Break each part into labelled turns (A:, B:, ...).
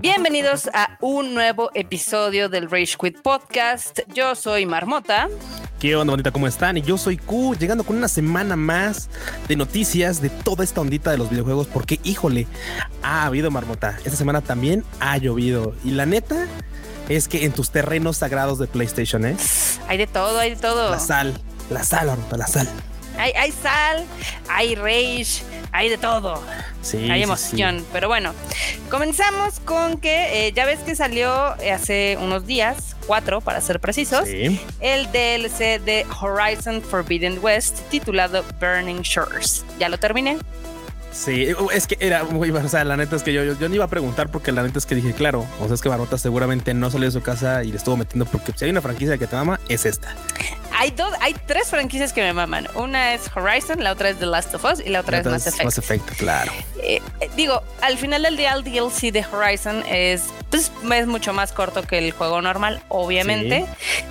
A: Bienvenidos a un nuevo episodio del Rage Quit Podcast. Yo soy Marmota.
B: ¿Qué onda, bonita? ¿Cómo están? Y yo soy Q, llegando con una semana más de noticias de toda esta ondita de los videojuegos, porque, híjole, ha habido marmota. Esta semana también ha llovido. Y la neta es que en tus terrenos sagrados de PlayStation, ¿eh?
A: Hay de todo, hay de todo.
B: La sal, la sal, la sal.
A: Hay, hay sal, hay rage, hay de todo.
B: Sí.
A: hay
B: sí,
A: emoción. Pero bueno, comenzamos con que eh, ya ves que salió hace unos días, cuatro para ser precisos, el DLC de Horizon Forbidden West titulado Burning Shores. Ya lo terminé.
B: Sí, es que era muy, o sea, la neta es que yo, yo, yo no iba a preguntar porque la neta es que dije, claro, o sea, es que Marmota seguramente no salió de su casa y le estuvo metiendo porque si hay una franquicia que te mama, es esta.
A: Hay dos, hay tres franquicias que me maman. Una es Horizon, la otra es The Last of Us y la otra es Mass Effect.
B: Mass Effect, claro.
A: Eh, eh, digo, al final del día el DLC de Horizon es, pues, es mucho más corto que el juego normal, obviamente.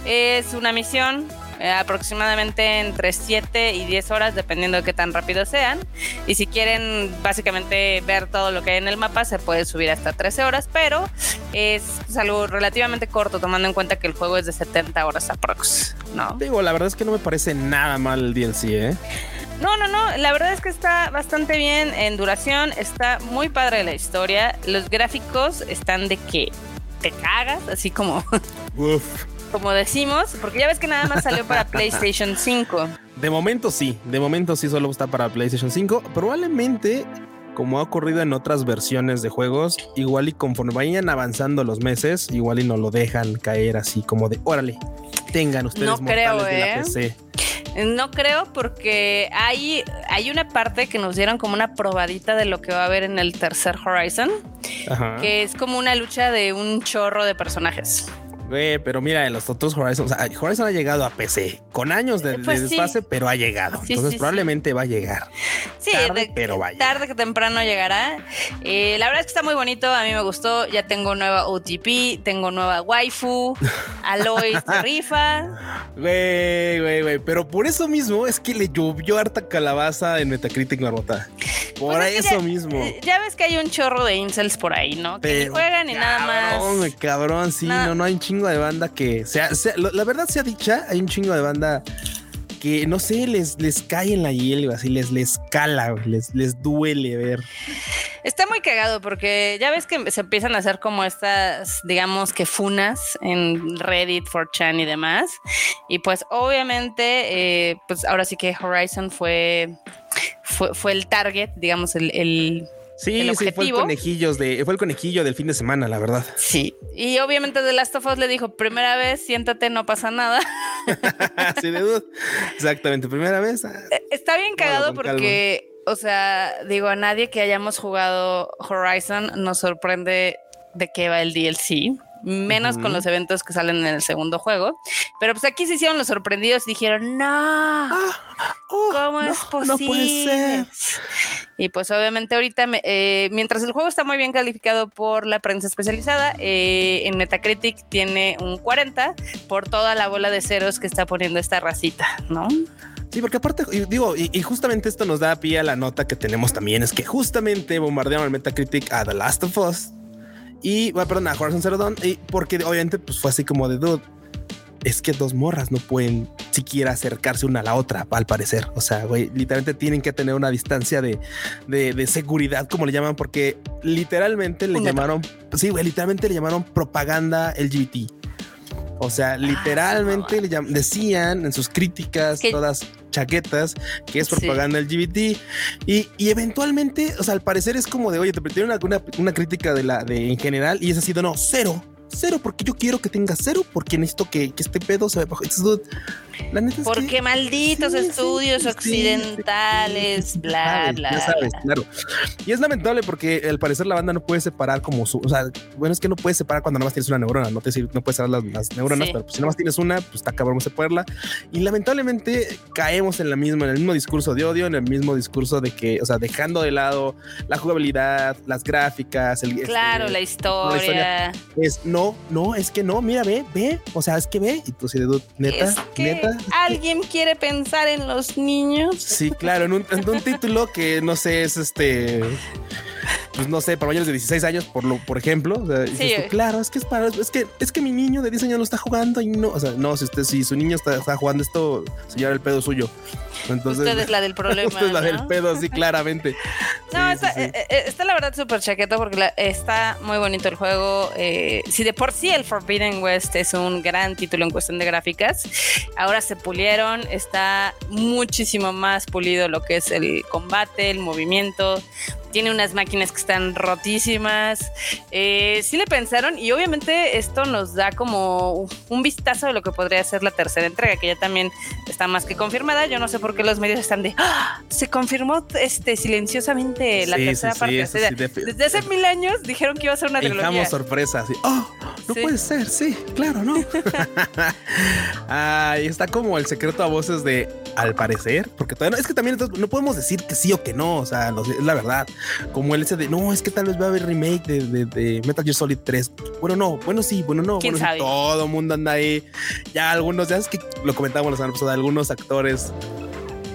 A: Es una misión eh, aproximadamente entre 7 y 10 horas, dependiendo de qué tan rápido sean. Y si quieren básicamente ver todo lo que hay en el mapa, se puede subir hasta 13 horas, pero es algo relativamente corto, tomando en cuenta que el juego es de 70 horas aprox, ¿no?
B: Digo, la verdad es que no me parece nada mal el DLC, ¿eh?
A: No, no, no. La verdad es que está bastante bien en duración. Está muy padre la historia. Los gráficos están de que te cagas, así como,
B: Uf.
A: Como decimos, porque ya ves que nada más salió para PlayStation 5.
B: De momento sí, de momento sí solo está para PlayStation 5. Probablemente, como ha ocurrido en otras versiones de juegos, igual y conforme vayan avanzando los meses, igual y no lo dejan caer así como de órale, tengan ustedes
A: No creo,
B: mortales de la
A: ¿eh?
B: PC.
A: No creo porque hay, hay una parte que nos dieron como una probadita de lo que va a haber en el tercer Horizon,
B: Ajá.
A: que es como una lucha de un chorro de personajes.
B: Güey, pero mira, en los otros Horizon, o sea, Horizon ha llegado a PC con años de, de
A: Pues sí.
B: desfase, pero ha llegado.
A: Sí,
B: Entonces
A: sí,
B: probablemente va a llegar.
A: Sí,
B: Tarde,
A: de-
B: pero va a llegar.
A: tarde que temprano llegará. Eh, la verdad es que está muy bonito, a mí me gustó. Ya tengo nueva OTP, tengo nueva waifu, Aloy se rifa.
B: Güey, güey, güey. Pero por eso mismo es que le llovió harta calabaza en Metacritic Marmota. Por
A: Pues es que
B: eso
A: ya-
B: mismo.
A: eh, Ya ves que hay un chorro de incels por ahí, ¿no? Que
B: Pero,
A: juegan ni nada
B: cabrón,
A: más.
B: Cabrón, sí,
A: Nada.
B: no, no hay un chingo de banda que sea, la verdad sea dicha, hay un chingo de banda que no sé, les, les cae en la hiel, güey, así les, les cala, les, les duele ver.
A: Está muy cagado porque ya ves que se empiezan a hacer como estas, digamos que funas en Reddit, 4chan y demás. Y pues obviamente, eh, pues ahora sí que Horizon fue, fue, fue el target, digamos, el
B: Sí,
A: El
B: sí, fue el
A: objetivo.
B: conejillos de, fue el conejillo del fin de semana, la verdad.
A: Sí. Y obviamente The Last of Us le dijo, primera vez, siéntate, no pasa nada.
B: sí, de duda. Exactamente, primera vez. ah,
A: Está bien cagado porque, o sea, digo, a nadie que hayamos jugado Horizon nos sorprende de qué va el DLC. Menos con los eventos que salen en el segundo juego. Pero pues aquí se hicieron los sorprendidos y dijeron, no,
B: ah, oh,
A: ¿cómo
B: no,
A: es
B: No puede
A: posible?
B: ser.
A: Y pues obviamente ahorita, me- eh, mientras el juego está muy bien calificado por la prensa especializada, eh, en Metacritic tiene un 40 por toda la bola de ceros que está poniendo esta racita, ¿no?
B: Sí, porque aparte, digo, y, y justamente esto nos da pie a la nota que tenemos también, es que justamente bombardearon el Metacritic a The Last of Us y, bueno, perdón, a Horizon Zero Dawn, y porque obviamente pues fue así como de dude. Es que dos morras no pueden siquiera acercarse una a la otra, al parecer. O sea, güey, literalmente tienen que tener una distancia de, de, de seguridad, como le llaman, porque literalmente le llamaron, sí, güey, literalmente le llamaron propaganda LGBT. O sea, literalmente le llam- decían en sus críticas, todas chaquetas, que es
A: Sí.
B: propaganda LGBT. Y, y eventualmente, o sea, al parecer es como de, oye, te metieron una, una, una crítica de la de en general y es así de no, cero. Cero, porque yo quiero que tenga cero, porque necesito que, que este pedo se vea bajo. La neta es
A: Porque
B: que-
A: malditos
B: Sí,
A: estudios
B: sí,
A: occidentales,
B: sí,
A: bla, bla.
B: Ya sabes,
A: bla.
B: claro. Y es lamentable porque al parecer la banda no puede separar como su, o sea, bueno, es que no puedes separar cuando nada más tienes una neurona, no te decir, no puedes separar las, las neuronas, pero pues, si nada más tienes una, pues está cabrón separarla. Y lamentablemente caemos en la misma, en el mismo discurso de odio, en el mismo discurso de que, o sea, dejando de lado la jugabilidad, las gráficas, el
A: Claro,
B: este,
A: la
B: historia.
A: historia.
B: es no no, no, es que no, mira, ve, ve, o sea, es que ve, y tú sí, neta, neta.
A: ¿Alguien quiere pensar en los niños?
B: Sí, claro, en un, en un título que no sé, es este pues no sé, para mayores de 16 años, por lo, por ejemplo. claro, es que es para, es que, es que mi niño de 10 años lo está jugando y no, o sea, no, si usted, si su niño está, jugando esto, señor, el pedo suyo. Entonces,
A: usted es la del problema.
B: usted es la del pedo, sí, claramente.
A: No, está, eh, eh, está, la verdad súper chaqueta porque está muy bonito el juego. Eh, si de por sí el Forbidden West es un gran título en cuestión de gráficas, ahora se pulieron, está muchísimo más pulido lo que es el combate, el movimiento tiene unas máquinas que están rotísimas. Eh, sí le pensaron y obviamente esto nos da como un vistazo de lo que podría ser la tercera entrega, que ya también está más que confirmada. Yo no sé por qué los medios están de, ¡Ah! se confirmó este silenciosamente la tercera parte. desde hace mil años dijeron que iba a ser una trilogía.
B: Dejamos sorpresa, así, oh, no puede ser, sí, claro, no. Ahí está como el secreto a voces de al parecer, porque todavía no, es que también no podemos decir que sí o que no, o sea, es la verdad como el ese de no, es que tal vez va a haber remake de, Metal Gear Solid 3. Bueno, no, bueno, sí, bueno, no, bueno, todo el mundo anda ahí. Ya algunos, ya es que lo comentamos la semana pasada, algunos actores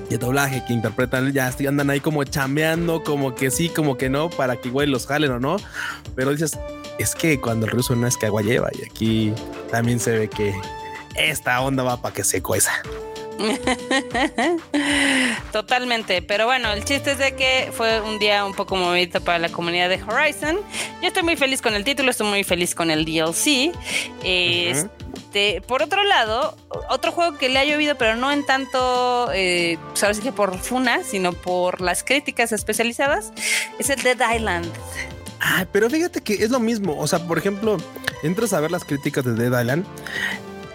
B: de doblaje que interpretan ya andan ahí como chambeando, como que sí, como que no, para que los jalen o no. Pero dices, es que cuando el ruso no es que agua lleva y aquí también se ve que esta onda va para que se cueza.
A: Totalmente, pero bueno, el chiste es de que fue un día un poco movido para la comunidad de Horizon. Yo estoy muy feliz con el título, estoy muy feliz con el DLC. Este, por otro lado, otro juego que le ha llovido, pero no en tanto, eh, sabes que por Funa, sino por las críticas especializadas, es el Dead Island.
B: Ah, pero fíjate que es lo mismo. O sea, por ejemplo, entras a ver las críticas de Dead Island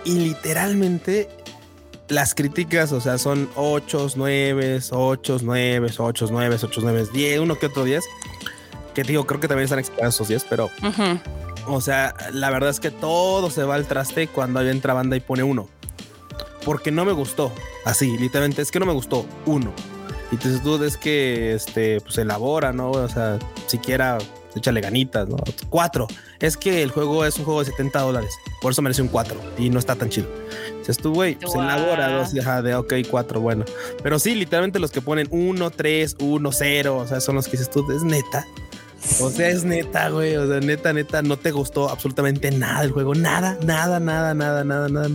B: y literalmente las críticas, o sea, son 8, 9, 8, 9, 8, 9, 8, 9, 10, uno que otro 10. Que digo, creo que también están explicados esos 10, pero. O sea, la verdad es que todo se va al traste cuando hay entra banda y pone uno. Porque no me gustó. Así, literalmente, es que no me gustó uno. Y entonces tú es que este, pues elabora, ¿no? O sea, siquiera échale ganitas, ¿no? Cuatro. Es que el juego es un juego de 70 dólares. Por eso merece un 4 y no está tan chido. Si tú, güey, pues elabora dos, de ok, cuatro, bueno. Pero sí, literalmente los que ponen 1, 3, 1, 0, o sea, son los que dices tú, es neta. O sea, es neta, güey. O sea, neta, neta, no te gustó absolutamente nada el juego. Nada, nada, nada, nada, nada, nada.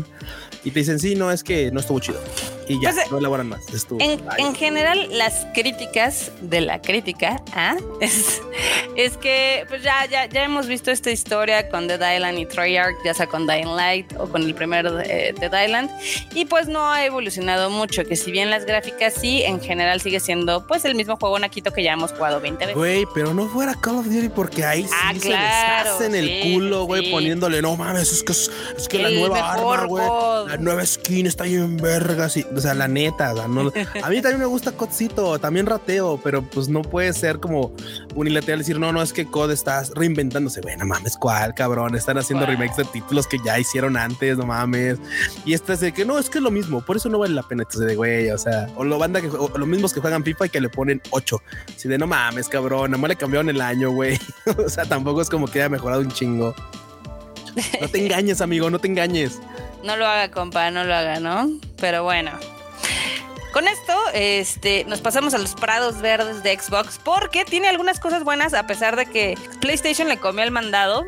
B: Y te dicen, sí, no, es que no estuvo chido y ya, pues, no elaboran más.
A: en, general, las críticas de la crítica ¿ah? es, es que pues ya, ya, ya hemos visto esta historia con The Island y Treyarch, ya sea con Dying Light o con el primer de, The Island, y pues no ha evolucionado mucho, que si bien las gráficas sí, en general sigue siendo pues el mismo juego naquito que ya hemos jugado 20 veces.
B: Güey, pero no fuera Call of Duty porque ahí sí ah, se les hacen el culo, güey, poniéndole, no mames, es que, es, que la nueva arma, güey, la nueva skin está en vergas y o sea, la neta, a mí también me gusta Codcito, también rateo, pero pues no puede ser como unilateral decir, no, no, es que Cod estás reinventándose. Bueno, mames, ¿cuál, cabrón? Están haciendo remakes de títulos que ya hicieron antes, no mames. Y este es de que no, es que es lo mismo, por eso no vale la pena. Entonces, de güey, o sea, o lo banda que, o los mismos que juegan FIFA y que le ponen 8. Si de no mames, cabrón, nomás le cambiaron el año, güey. o sea, tampoco es como que haya mejorado un chingo. No te engañes, amigo, no te engañes.
A: No lo haga, compa, no lo haga, ¿no? Pero bueno. Con esto, este, nos pasamos a los prados verdes de Xbox porque tiene algunas cosas buenas a pesar de que PlayStation le comió el mandado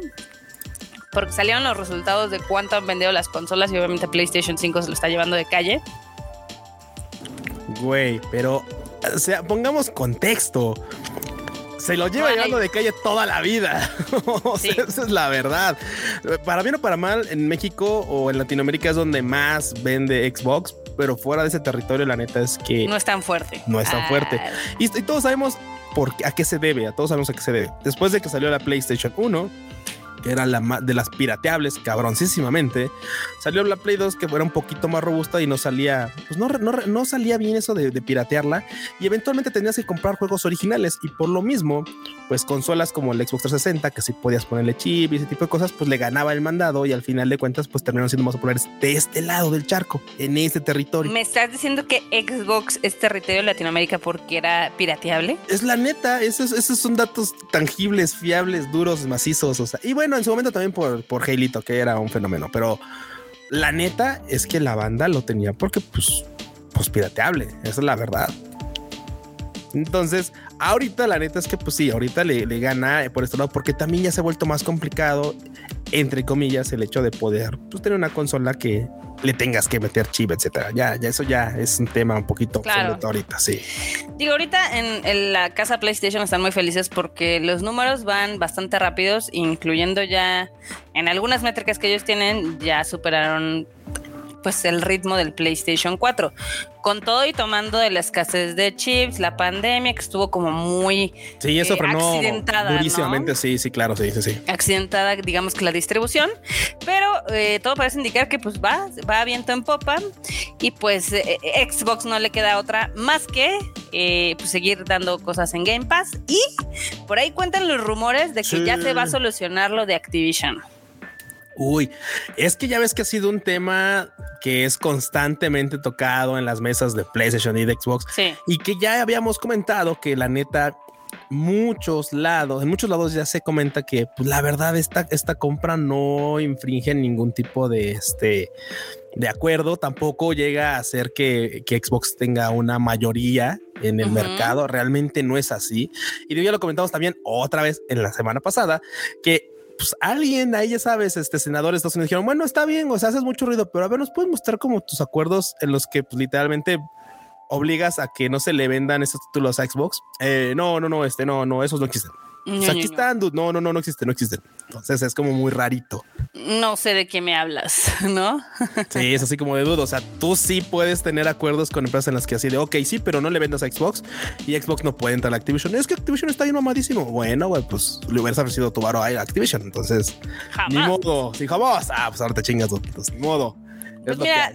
A: porque salieron los resultados de cuánto han vendido las consolas y obviamente PlayStation 5 se lo está llevando de calle.
B: Güey, pero o sea, pongamos contexto. Se lo lleva llevando de calle toda la vida. o sea, esa es la verdad. Para bien o para mal, en México o en Latinoamérica es donde más vende Xbox, pero fuera de ese territorio, la neta es que
A: no es tan fuerte.
B: No es tan ah. fuerte. Y, y, todos sabemos por, a qué se debe, a todos sabemos a qué se debe. Después de que salió la PlayStation 1, que era la de las pirateables, cabroncísimamente. Salió la Play 2 que era un poquito más robusta y no salía, pues no, no, no salía bien eso de, piratearla. Y eventualmente tenías que comprar juegos originales. Y por lo mismo, pues consolas como el Xbox 360, que si podías ponerle chip y ese tipo de cosas, pues le ganaba el mandado y al final de cuentas, pues terminaron siendo más populares de este lado del charco, en este territorio.
A: ¿Me estás diciendo que Xbox es territorio de Latinoamérica porque era pirateable?
B: Es la neta, esos, esos son datos tangibles, fiables, duros, macizos. O sea, y bueno, en su momento también por, por Halito, que era un fenómeno, pero la neta es que la banda lo tenía porque, pues, pues pirateable. Esa es la verdad. Entonces, ahorita la neta es que, pues sí, ahorita le, le gana por este lado, porque también ya se ha vuelto más complicado, entre comillas, el hecho de poder pues, tener una consola que le tengas que meter chip, etcétera. Ya, ya eso ya es un tema un poquito
A: Claro.
B: ahorita, sí.
A: Digo, ahorita en, en la casa PlayStation están muy felices porque los números van bastante rápidos, incluyendo ya en algunas métricas que ellos tienen, ya superaron pues el ritmo del PlayStation 4. Con todo y tomando de la escasez de chips, la pandemia que estuvo como muy
B: Sí, eso
A: Eh,
B: frenó
A: accidentada,
B: durísimamente.
A: ¿no?
B: Sí, sí, claro, sí, sí, sí.
A: accidentada, digamos que la distribución, pero eh, todo parece indicar que pues va, va viento en popa y pues eh, Xbox no le queda otra más que eh, pues, seguir dando cosas en Game Pass y por ahí cuentan los rumores de que
B: Sí.
A: ya se va a solucionar lo de Activision.
B: Uy, es que ya ves que ha sido un tema que es constantemente tocado en las mesas de PlayStation y de Xbox
A: Sí.
B: y que ya habíamos comentado que la neta muchos lados, en muchos lados ya se comenta que pues, la verdad esta, esta compra no infringe ningún tipo de este de acuerdo, tampoco llega a hacer que, que Xbox tenga una mayoría en el mercado, realmente no es así. Y ya lo comentamos también otra vez en la semana pasada, que pues alguien ahí, ya sabes, este senador de Estados Unidos dijeron, bueno, está bien, o sea, haces mucho ruido, pero a ver, nos puedes mostrar como tus acuerdos en los que pues, literalmente obligas a que no se le vendan esos títulos a Xbox. Eh, no, no, no, este, no, no, esos no existen. O sea, aquí están, dude. no, no, no, no existen, no existen. Entonces es como muy rarito.
A: No sé de qué me hablas, ¿no?
B: Sí, es así como de duda. O sea, tú sí puedes tener acuerdos con empresas en las que así de, ok, sí, pero no le vendas a Xbox y Xbox no puede entrar a Activision. Es que Activision está ahí mamadísimo. Bueno, güey, pues le hubieras ofrecido tu varo a Activision. Entonces, ni
A: Jamás.
B: modo. Si jamás, ah, pues ahora te chingas. Pues, ni modo.
A: Pues mira.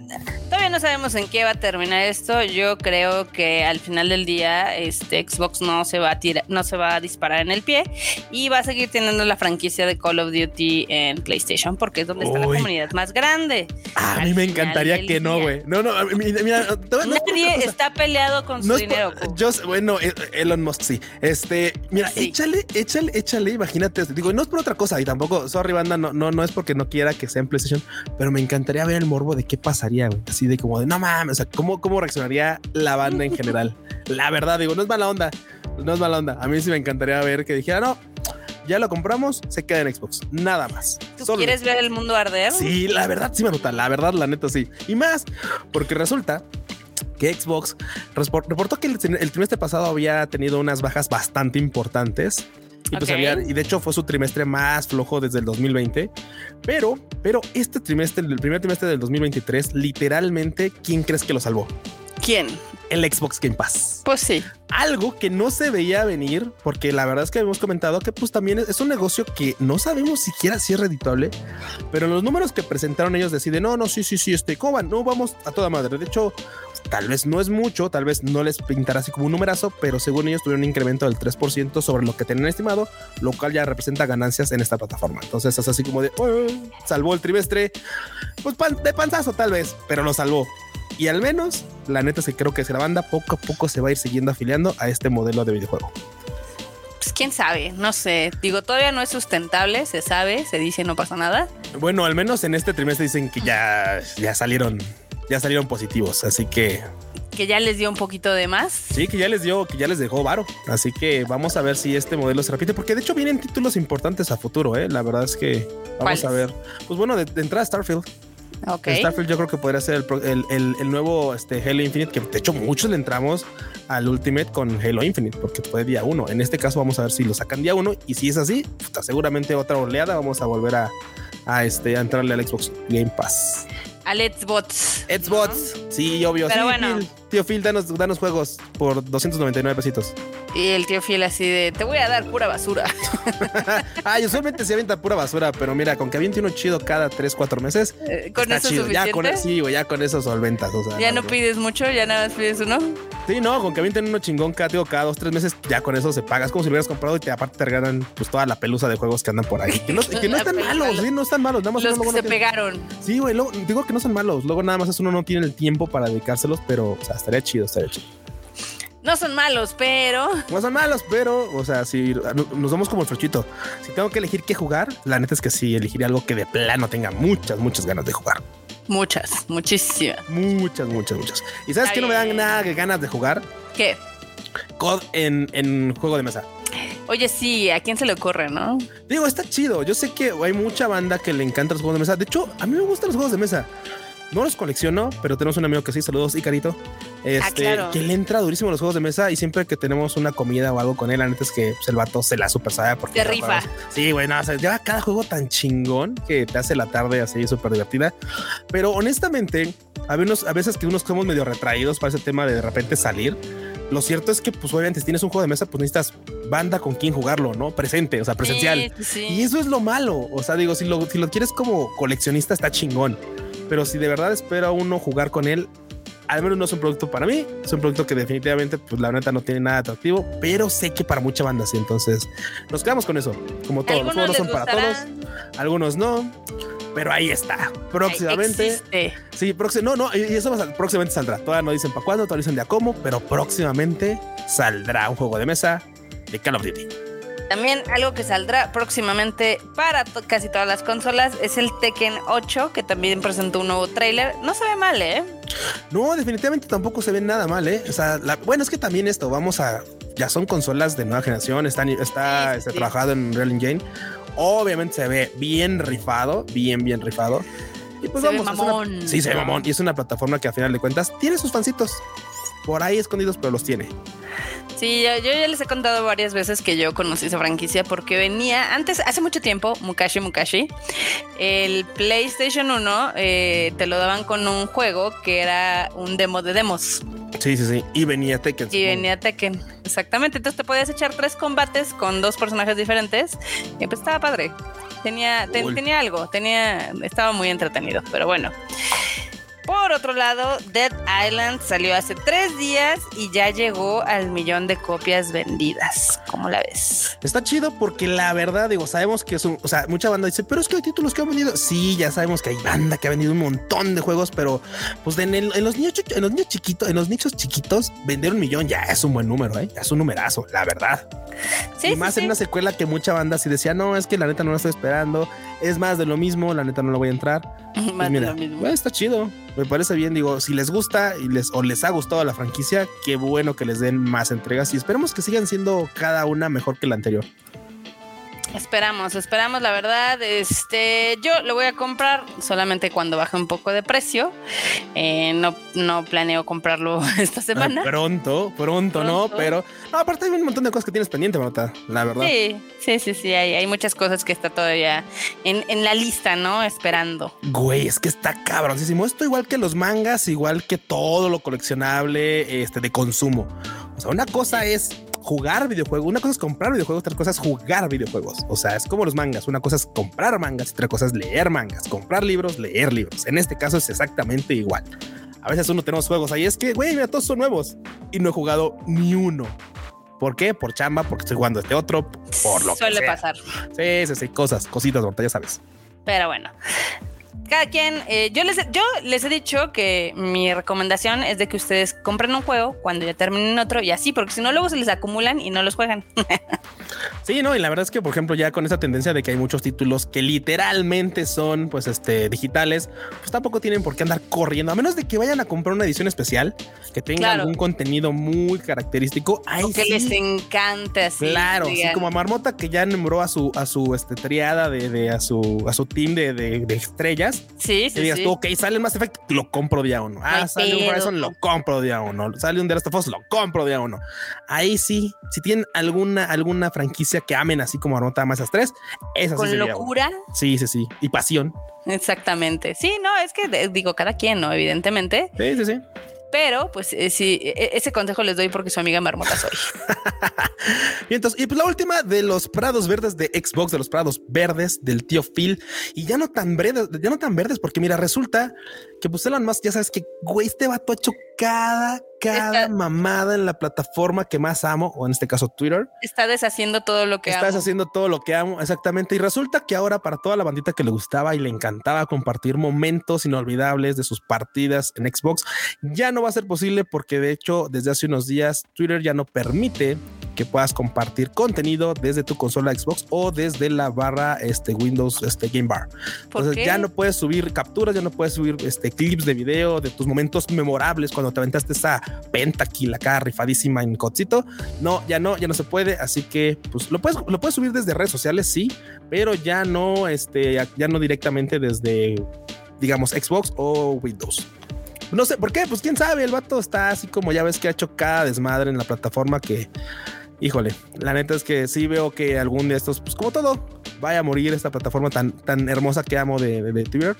A: Todavía no sabemos en qué va a terminar esto. Yo creo que al final del día, este Xbox no se va a tirar, no se va a disparar en el pie y va a seguir teniendo la franquicia de Call of Duty en PlayStation porque es donde está la comunidad más grande.
B: Ah, a
A: al
B: mí me encantaría que no, güey. No, no, mira, mira, no
A: Nadie está peleado con su
B: No
A: dinero.
B: Yo bueno, eh, Elon Musk sí. Este, mira,
A: Sí.
B: échale, échale, échale, imagínate. Digo, no es por otra cosa y tampoco, sorry, banda, no, no, no es porque no quiera que sea en PlayStation, pero me encantaría ver el morbo de qué pasaría, güey. Así de como de no mames, o sea, cómo, cómo reaccionaría la banda en general. la verdad, digo, no es mala onda, no es mala onda. A mí sí me encantaría ver que dijera, no, ya lo compramos, se queda en Xbox, nada más.
A: ¿Tú
B: Solo-
A: quieres ver el mundo arder?
B: Sí, la verdad sí me nota, la verdad, la neta sí. Y más, porque resulta que Xbox reportó que el, el trimestre pasado había tenido unas bajas bastante importantes. Y, pues había- y de hecho fue su trimestre más flojo desde el 2020. Pero, pero este trimestre, el primer trimestre del 2023, literalmente, ¿quién crees que lo salvó?
A: ¿Quién?
B: El Xbox Game Pass
A: Pues sí.
B: algo que no se veía venir, porque la verdad es que habíamos comentado que pues también es, un negocio que no sabemos siquiera si es redituable, pero los números que presentaron ellos deciden, no, no, sí, sí, sí, este, ¿cómo van? No, vamos a toda madre. De hecho, tal vez no es mucho, tal vez no les pintará así como un numerazo, pero según ellos tuvieron un incremento del 3% sobre lo que tenían estimado, lo cual ya representa ganancias en esta plataforma. Entonces es así como de, "Oh, salvó el trimestre, pues pan- de panzazo tal vez, pero lo salvó. Y al menos, la neta es que creo que la banda poco a poco se va a ir siguiendo afiliando a este modelo de videojuego.
A: Pues quién sabe, no sé. Digo, todavía no es sustentable, se sabe, se dice, no pasa nada.
B: Bueno, al menos en este trimestre dicen que ya, ya salieron, ya salieron positivos. Así que
A: Que ya les dio un poquito de más.
B: sí, que ya les dio, que ya les dejó varo. Así que vamos a ver si este modelo se repite, porque de hecho vienen títulos importantes a futuro. ¿eh? La verdad es que vamos a ver. Pues bueno, de, de entrada Starfield.
A: Ok.
B: Starfield yo creo que podría ser el- el- el nuevo este, Halo Infinite, que de hecho muchos le entramos al Ultimate con Halo Infinite, porque fue día uno. En este caso vamos a ver si lo sacan día uno y si es así, puta, seguramente otra oleada vamos a volver a, a, este, a entrarle al Xbox Game Pass.
A: Al Xbox.
B: Xbox, sí, obvio.
A: Pero
B: sí,
A: bueno.
B: Phil, tío Phil, danos, danos juegos por 299 pesitos.
A: Y el tío Fiel así de, te voy a dar pura basura.
B: Ay, usualmente se avienta pura basura, pero mira, con que aviente uno chido cada 3, 4 meses.
A: Eh, Con
B: está
A: eso es
B: chido. Ya con, sí, güey, ya con eso solventas. O sea,
A: Ya no pides mucho, ya nada más pides uno.
B: Sí, no, con que avienten uno chingón cada, digo, cada dos, tres meses, ya con eso se paga. Es como si lo hubieras comprado y te aparte te regalan pues toda la pelusa de juegos que andan por ahí. Que no, que no
A: La
B: están malos,
A: los-
B: sí, no están malos. Nada más
A: Los
B: uno
A: que
B: luego
A: se
B: no tiene-
A: pegaron.
B: Sí, güey, luego- digo que no son malos. Luego nada más es uno no tiene el tiempo para dedicárselos, pero o sea, estaría chido, estaría chido.
A: No son malos, pero.
B: No son malos, pero, o sea, si nos vamos como el frochito, si tengo que elegir qué jugar, la neta es que sí elegiría algo que de plano tenga muchas, muchas ganas de jugar.
A: Muchas, muchísimas.
B: Muchas, muchas, muchas. ¿Y sabes qué no me dan nada de ganas de jugar?
A: ¿Qué?
B: COD en, en juego de mesa.
A: Oye, sí, ¿a quién se le ocurre, no?
B: Digo, está chido. Yo sé que hay mucha banda que le encanta los juegos de mesa. De hecho, a mí me gustan los juegos de mesa. No los colecciono, pero tenemos un amigo que sí, saludos, Icarito, este,
A: Ah, claro.
B: que le entra durísimo a los juegos de mesa y siempre que tenemos una comida o algo con él, la neta es que pues, el vato se la super sabe porque
A: Se rifa.
B: Sí, güey, no, o sea, lleva cada juego tan chingón que te hace la tarde así súper divertida. Pero honestamente, a veces, a veces que unos somos medio retraídos para ese tema de de repente salir. Lo cierto es que, pues, obviamente, si tienes un juego de mesa, pues necesitas banda con quien jugarlo, ¿no? Presente, o sea, presencial.
A: Sí, sí,
B: Y eso es lo malo. O sea, digo, si lo, si lo quieres como coleccionista, está chingón. Pero si de verdad espera uno jugar con él, al menos no es un producto para mí. Es un producto que definitivamente, pues la neta no tiene nada atractivo, pero sé que para mucha banda sí. Entonces nos quedamos con eso. Como todo, los juegos no son para todos, algunos no. Pero ahí está. Próximamente.
A: Existe.
B: Sí, próximo, no, no, y eso va próximamente saldrá. Todavía no dicen para cuándo, todavía dicen de a cómo, pero próximamente saldrá un juego de mesa de Call of Duty.
A: También algo que saldrá próximamente para to- casi todas las consolas es el Tekken 8, que también presentó un nuevo tráiler. No se ve mal, ¿eh?
B: No, definitivamente tampoco se ve nada mal, ¿eh? O sea, la- bueno, es que también esto, vamos a, ya son consolas de nueva generación, están, está
A: Sí, sí.
B: trabajado en Real Engine. Obviamente se ve bien rifado, bien, bien rifado. Y pues
A: Se ve
B: vamos, una-
A: mamón.
B: sí, se ve mamón. Y es una plataforma que a final de cuentas tiene sus fancitos. Por ahí escondidos, pero los tiene.
A: Sí, yo, yo ya les he contado varias veces que yo conocí esa franquicia porque venía antes, hace mucho tiempo, Mukashi Mukashi, el PlayStation 1 eh, te lo daban con un juego que era un demo de demos
B: Sí, sí, sí. Y venía Tekken.
A: y venía Tekken. Exactamente, entonces te podías echar tres combates con dos personajes diferentes y pues estaba padre. Tenía, te-
B: Cool.
A: tenía algo, tenía, estaba muy entretenido, pero bueno. Por otro lado, Dead Island salió hace tres días y ya llegó al millón de copias vendidas. ¿Cómo la ves?
B: Está chido porque la verdad, digo, sabemos que es un, o sea, mucha banda dice, pero es que hay títulos que han vendido. Sí, ya sabemos que hay banda que ha vendido un montón de juegos, pero pues en, el- en los niños, en los niños chiquitos, en los nichos chiquitos, vender un millón ya es un buen número, ¿eh? Ya es un numerazo, la verdad.
A: Sí,
B: y más
A: sí.
B: en una secuela que mucha banda sí decía, no, es que la neta no la estoy esperando, es más de lo mismo, la neta no la voy a entrar. Pues
A: Más de
B: mira,
A: lo mismo.
B: bueno, está chido. Me parece bien. Digo, si les gusta y les o les ha gustado la franquicia, qué bueno que les den más entregas y esperemos que sigan siendo cada una mejor que la anterior.
A: Esperamos, esperamos, la verdad. Este, yo lo voy a comprar solamente cuando baje un poco de precio. Eh, no, no planeo comprarlo esta semana.
B: Ah, pronto, pronto, no, pero no, aparte hay un montón de cosas que tienes pendiente, Marta, la verdad.
A: Sí, sí, sí, sí. Hay, hay muchas cosas que está todavía en, en la lista, ¿no? Esperando.
B: Güey, es que está cabroncísimo. Esto igual que los mangas, igual que todo lo coleccionable este, de consumo. O sea, una cosa es jugar videojuegos, una cosa es comprar videojuegos, otra cosa es jugar videojuegos. O sea, es como los mangas. Una cosa es comprar mangas, otra cosa es leer mangas, comprar libros, leer libros. En este caso es exactamente igual. A veces uno tenemos juegos ahí, es que, güey, mira, todos son nuevos y no he jugado ni uno. ¿Por qué? Por chamba, porque estoy jugando este otro, por lo
A: Suele
B: que sea.
A: pasar.
B: Sí, sí, sí, cosas, cositas, ya sabes.
A: Pero bueno. Cada quien, eh, yo, les, yo les he dicho que mi recomendación es de que ustedes compren un juego cuando ya terminen otro y así, porque si no, luego se les acumulan y no los juegan.
B: Sí, no, y la verdad es que, por ejemplo, ya con esa tendencia de que hay muchos títulos que literalmente son, pues, este, digitales, pues tampoco tienen por qué andar corriendo, a menos de que vayan a comprar una edición especial que tenga
A: Claro.
B: algún contenido muy característico.
A: O que
B: sí,
A: les encante así.
B: Claro, sí, como a Marmota que ya nombró a su, a su este, triada de, de- a su, a su team de, de- de estrellas.
A: Sí,
B: Y
A: sí,
B: digas
A: sí.
B: tú, ok, sale el Mass Effect, lo compro día uno. Ah, sale un. Horizon, lo compro día uno. Sale un The Last of Us, lo compro día uno. Ahí sí, si tienen alguna, alguna franquicia que amen así como Marmota más esas tres, esas sí
A: Con
B: sería
A: locura.
B: una. Sí, sí, sí. Y pasión.
A: Exactamente. Sí, no, es que digo, cada quien, ¿no? Evidentemente.
B: Sí, sí, sí.
A: Pero, pues eh, sí, e- ese consejo les doy porque su amiga Marmota soy.
B: Y y pues la última de los prados verdes de Xbox, de los prados verdes del tío Phil, y ya no tan verdes, ya no tan verdes, porque mira, resulta que pues Elon Musk, ya sabes que, güey, este vato ha hecho cada, cada mamada en la plataforma que más amo, o en este caso Twitter.
A: Está deshaciendo todo lo que
B: Estás amo. haciendo todo lo que amo, exactamente. Y resulta que ahora para toda la bandita que le gustaba y le encantaba compartir momentos inolvidables de sus partidas en Xbox, ya no va a ser posible porque de hecho desde hace unos días Twitter ya no permite que puedas compartir contenido desde tu consola Xbox o desde la barra este Windows este Game Bar. Entonces ya no puedes subir capturas, ya no puedes subir este clips de video de tus momentos memorables cuando te aventaste esa pentakill acá rifadísima en Cotcito. No, ya no, ya no se puede, así que pues lo puedes lo puedes subir desde redes sociales, sí, pero ya no este ya no directamente desde digamos Xbox o Windows. No sé por qué, pues quién sabe, el vato está así como ya ves que ha hecho cada desmadre en la plataforma que híjole, la neta es que sí veo que algún de estos, pues como todo, vaya a morir esta plataforma tan, tan hermosa que amo de, de, Twitter.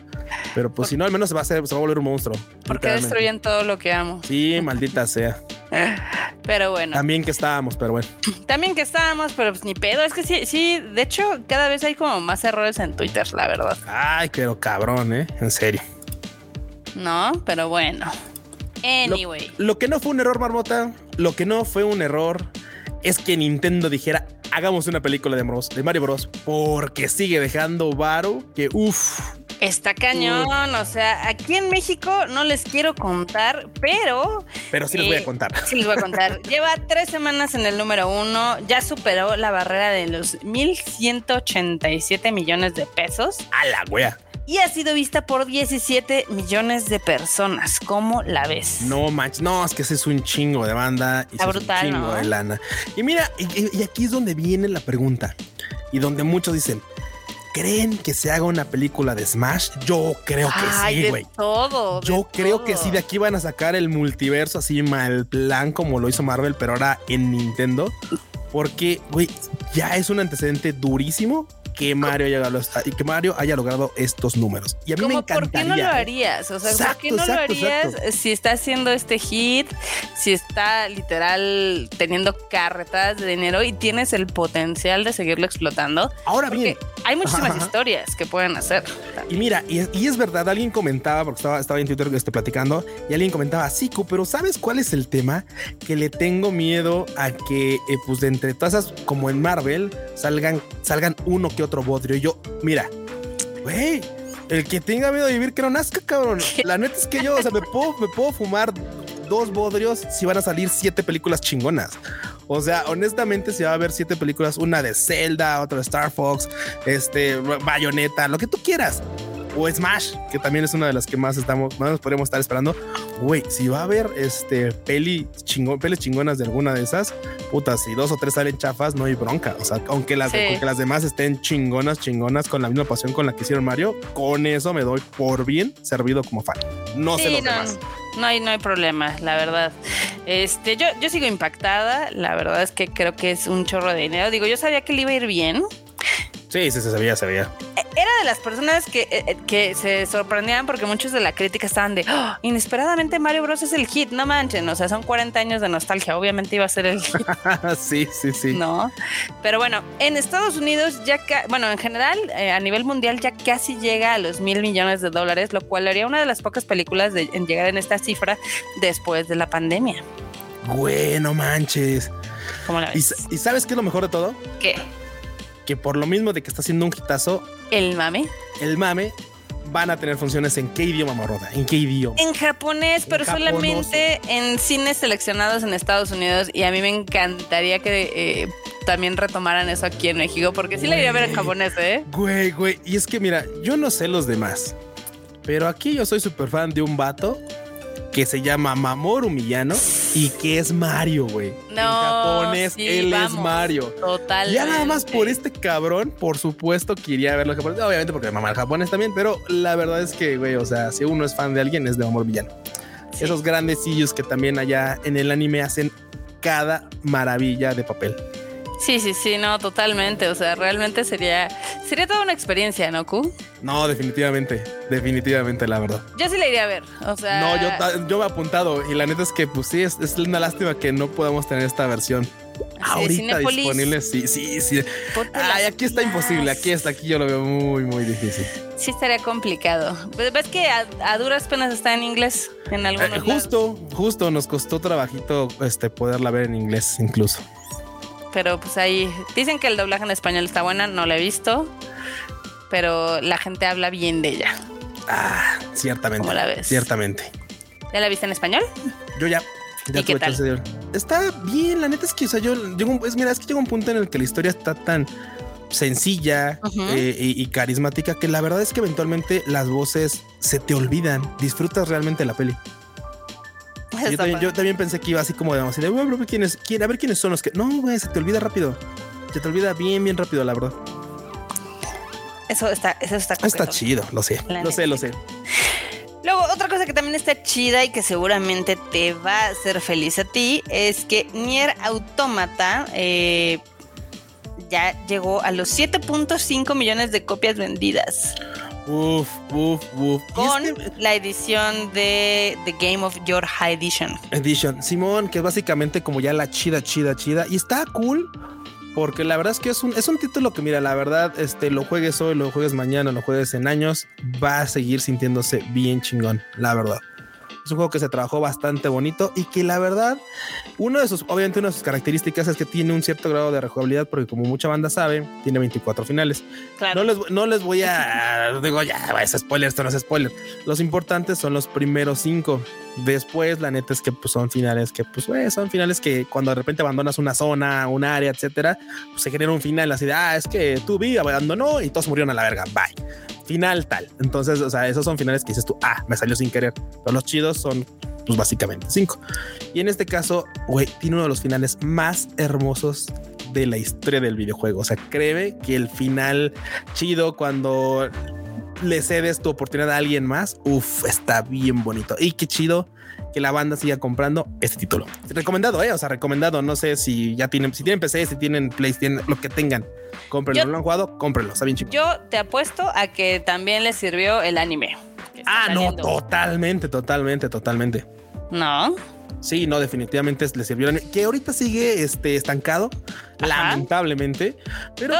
B: Pero pues si no, al menos se va a hacer, se va a volver un monstruo.
A: Porque destruyen todo lo que amo.
B: Sí, maldita sea.
A: Pero bueno.
B: También que estábamos, pero bueno.
A: También que estábamos, pero pues ni pedo. Es que sí, sí, de hecho, cada vez hay como más errores en Twitter, la verdad.
B: Ay, pero cabrón, ¿eh? En serio.
A: No, pero bueno. Anyway.
B: Lo, lo que no fue un error, Marmota, lo que no fue un error es que Nintendo dijera hagamos una película de, de Mario Bros. Porque sigue dejando varo que uff.
A: Está cañón, o sea, aquí en México no les quiero contar, pero...
B: Pero sí les voy a eh, contar.
A: Sí les voy a contar. Lleva tres semanas en el número uno, ya superó la barrera de los 1.187 millones de pesos.
B: A la wea
A: y ha sido vista por 17 millones de personas. ¿Cómo la ves?
B: No manches, no, es que ese es un chingo de banda y es un chingo de lana. Y mira, y, aquí es donde viene la pregunta y donde muchos dicen, ¿Creen que se haga una película de Smash? Yo creo que sí, güey.
A: Todo.
B: Yo creo que sí. De aquí van a sacar el multiverso así mal plan como lo hizo Marvel, pero ahora en Nintendo. Porque, güey, ya es un antecedente durísimo que Mario haya logrado, que Mario haya logrado estos números. Y a mí me encantaría.
A: ¿Por qué no lo harías? O sea, ¿por qué no lo harías si está haciendo este hit, si está literal teniendo carretas de dinero y tienes el potencial de seguirlo explotando?
B: Ahora bien,
A: hay muchísimas historias que pueden hacer.
B: Y mira, y, es verdad, alguien comentaba, porque estaba, estaba en Twitter este, platicando, y alguien comentaba, sí, pero ¿sabes cuál es el tema? Que le tengo miedo a que, eh, pues, de entre todas esas, como en Marvel, salgan, salgan uno que otro bodrio. Y yo, mira, güey, el que tenga miedo de vivir que no nazca, cabrón. La neta es que yo, o sea, me puedo, me puedo fumar dos bodrios si van a salir siete películas chingonas. O sea, honestamente, si va a haber siete películas, una de Zelda, otra de Star Fox, este, Bayonetta, lo que tú quieras o Smash, que también es una de las que más estamos, más nos podríamos estar esperando. Güey, si va a haber este peli chingón, pelis chingonas de alguna de esas, putas, si dos o tres salen chafas, no hay bronca. O sea, aunque las, las demás estén chingonas, chingonas, con la misma pasión con la que hicieron Mario, con eso me doy por bien servido como fan. No sé los demás.
A: No hay, no hay problema, la verdad. Este, yo, yo sigo impactada. La verdad es que creo que es un chorro de dinero. Digo, yo sabía que le iba a ir bien.
B: Sí, sí, se sabía, se sabía.
A: Era de las personas que, eh, eh, que se sorprendían porque muchos de la crítica estaban de oh, inesperadamente Mario Bros es el hit, no manchen, o sea, son 40 años de nostalgia, obviamente iba a ser el hit.
B: sí, sí, sí.
A: No, pero bueno, en Estados Unidos ya, bueno, en general, eh, a nivel mundial ya casi llega a los mil millones de dólares, lo cual haría una de las pocas películas de, en llegar en esta cifra después de la pandemia.
B: Bueno, manches.
A: ¿Cómo la ves?
B: ¿Y, ¿Y sabes qué es lo mejor de todo?
A: ¿Qué?
B: Que por lo mismo de que está haciendo un hitazo,
A: el mame,
B: el mame van a tener funciones en qué idioma Marroda, en qué idioma.
A: En japonés, pero solamente en cines seleccionados en Estados Unidos y a mí me encantaría que eh, también retomaran eso aquí en México porque sí la iría a ver en japonés, ¿eh?
B: Güey, güey, y es que mira, yo no sé los demás, pero aquí yo soy súper fan de un vato que se llama Mamoru Miyano y que es Mario, güey.
A: No. En japonés,
B: él es Mario.
A: Total.
B: Ya nada más por este cabrón, por supuesto que iría a verlo. Obviamente porque me mama el japonés también, pero la verdad es que, güey, o sea, si uno es fan de alguien, es de Mamoru Miyano. Esos grandes sillos que también allá en el anime hacen cada maravilla de papel.
A: Sí, sí, sí, no, totalmente. O sea, realmente sería, sería toda una experiencia, ¿no, Q?
B: No, definitivamente, definitivamente, la verdad.
A: Yo sí la iría a ver. O sea,
B: No, yo, yo me he apuntado y la neta es que, pues sí, es, es una lástima que no podamos tener esta versión ahorita disponible. Sí, sí, sí. Ay, aquí está imposible. Aquí está, aquí yo lo veo muy, muy difícil.
A: Sí, estaría complicado. Pues, ¿Ves que a, duras penas está en inglés en algunos
B: eh, Justo, justo nos costó trabajito este poderla ver en inglés incluso.
A: Pero pues ahí dicen que el doblaje en español está buena, no la he visto pero la gente habla bien de ella.
B: Ah, ciertamente. ¿Cómo la ves? Ciertamente.
A: ¿Ya la viste en español?
B: Yo ya. Ya
A: ¿Y qué tal?
B: Está bien, la neta es que, o sea, yo llego, es, mira, es que llega un punto en el que la historia está tan sencilla eh, y, carismática que la verdad es que eventualmente las voces se te olvidan. Disfrutas realmente la peli. Yo también, pensé que iba así como de, así de, ¿quién es, quién, a ver quiénes son los que. No, güey, se te olvida rápido. Se te olvida bien, bien rápido, la verdad.
A: Eso está, eso está,
B: está chido, lo sé, lo sé, lo sé.
A: Luego, otra cosa que también está chida y que seguramente te va a hacer feliz a ti es que Nier Automata eh, ya llegó a los 7.5 millones de copias vendidas.
B: Uf, uf, uf.
A: Con la edición de The Game of Your High Edition.
B: Edition. Simón, que es básicamente como ya la chida, chida, chida. Y está cool porque la verdad es que es un, es un título que, mira, la verdad, este, lo juegues hoy, lo juegues mañana, lo juegues en años, va a seguir sintiéndose bien chingón, la verdad. Es un juego que se trabajó bastante bonito y que la verdad, uno de sus, obviamente una de sus características es que tiene un cierto grado de rejugabilidad porque como mucha banda sabe, tiene 24 finales. No, les, no les voy a, digo, ya, es spoiler, esto no es spoiler. Los importantes son los primeros cinco. Después, la neta es que pues, son finales que, pues, son finales que cuando de repente abandonas una zona, un área, etcétera, pues se genera un final así de, ah, es que tú vi, abandonó y todos murieron a la verga. Bye. Final tal. Entonces, o sea, esos son finales que dices tú, ah, me salió sin querer. Pero los chidos son, pues, básicamente cinco. Y en este caso, güey, tiene uno de los finales más hermosos de la historia del videojuego. O sea, cree que el final chido cuando le cedes tu oportunidad a alguien más, uff, está bien bonito. Y qué chido que la banda siga comprando este título. Recomendado, eh, o sea, recomendado. No sé si ya tienen, si tienen PC, si tienen PlayStation, lo que tengan, cómprenlo. ¿No lo han jugado? Cómprenlo, está bien chido.
A: Yo te apuesto a que también les sirvió el anime.
B: Ah, no, totalmente, totalmente, totalmente.
A: No.
B: Sí, no, definitivamente le sirvió. Que ahorita sigue este, estancado, lamentablemente. Pero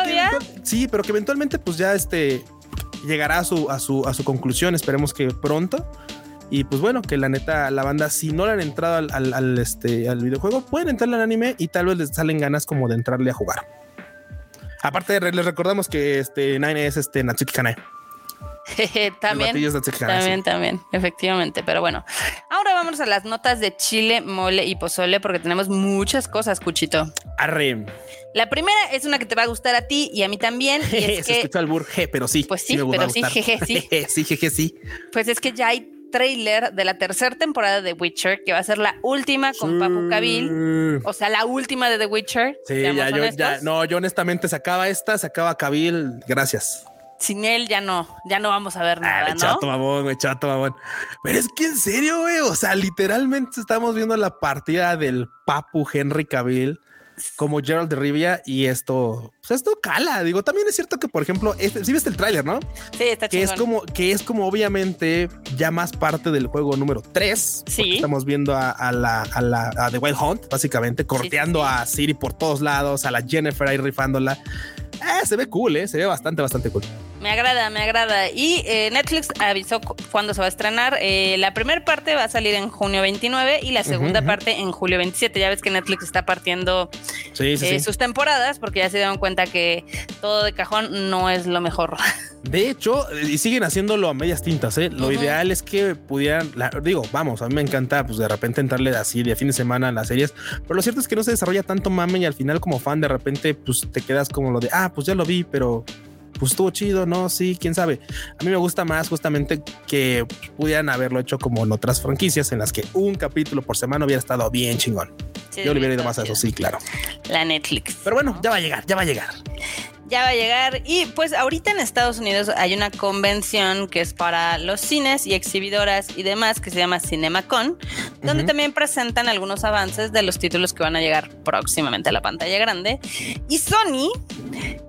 B: sí, pero que eventualmente, pues ya este llegará a su, a su, a su conclusión. Esperemos que pronto. Y pues bueno, que la neta, la banda, si no le han entrado al, al, este, al videojuego, pueden entrar al anime y tal vez les salen ganas como de entrarle a jugar. Aparte, les recordamos que este Nine es este Natsuki Kanae.
A: también, también, también, efectivamente. Pero bueno, ahora vamos a las notas de chile, mole y pozole porque tenemos muchas cosas, Cuchito.
B: Arre.
A: La primera es una que te va a gustar a ti y a mí también. Y
B: es Se escuchó al burje, pero sí.
A: Pues sí, pero sí, jeje, sí.
B: sí, jeje, sí.
A: Pues es que ya hay trailer de la tercera temporada de Witcher, que va a ser la última con Papu Kabil. O sea, la última de The Witcher.
B: Sí, ya, yo, ya, no, yo honestamente sacaba esta, sacaba Kabil. Gracias
A: sin él ya no, ya no vamos a ver ah, nada,
B: ah,
A: ¿no?
B: Chato, mamón, chato, mamón. Pero es que en serio, güey, o sea, literalmente estamos viendo la partida del Papu Henry Cavill como Gerald de Rivia y esto, pues esto cala. Digo, también es cierto que, por ejemplo, este, si viste el tráiler, ¿no?
A: Sí, está
B: que es como que es como obviamente ya más parte del juego número 3.
A: Sí.
B: Estamos viendo a, la, a la a The Wild Hunt, básicamente, corteando a Siri por todos lados, a la Jennifer ahí rifándola. Eh, se ve cool, eh, se ve bastante, bastante cool.
A: Me agrada, me agrada. Y eh, Netflix avisó cuándo se va a estrenar. Eh, la primera parte va a salir en junio 29 y la segunda parte en julio 27. Ya ves que Netflix está partiendo eh, sus temporadas porque ya se dieron cuenta que todo de cajón no es lo mejor.
B: De hecho, y siguen haciéndolo a medias tintas. ¿eh? Lo ideal es que pudieran, digo, vamos, a mí me encanta pues de repente entrarle así de fin de semana a las series, pero lo cierto es que no se desarrolla tanto mame y al final como fan de repente pues te quedas como lo de, ah, pues ya lo vi, pero pues estuvo chido, ¿no? Sí, quién sabe. A mí me gusta más justamente que pudieran haberlo hecho como en otras franquicias en las que un capítulo por semana hubiera estado bien chingón. Yo le hubiera ido más a eso, sí, claro.
A: La Netflix.
B: Pero bueno, ya va a llegar, ya va a llegar
A: ya va a llegar. Y pues ahorita en Estados Unidos hay una convención que es para los cines y exhibidoras y demás que se llama CinemaCon, donde también presentan algunos avances de los títulos que van a llegar próximamente a la pantalla grande. Y Sony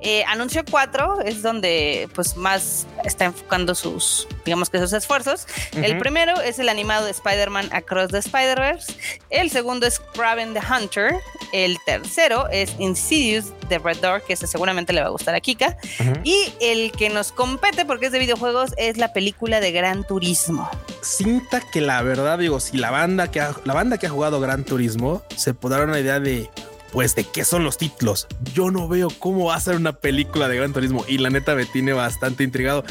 A: Eh, anunció cuatro, es donde pues más está enfocando sus, digamos que sus esfuerzos. El primero es el animado de Spider-Man Across the Spider-Verse. El segundo es Kraven the Hunter. El tercero es Insidious The Red Door, que ese seguramente le va a gustar a Kika. Y el que nos compete, porque es de videojuegos, es la película de Gran Turismo.
B: Cinta que la verdad, digo, si la banda que ha, la banda que ha jugado Gran Turismo se podrá dar una idea de pues de qué son los títulos. Yo no veo cómo va a ser una película de Gran Turismo y la neta me tiene bastante intrigado.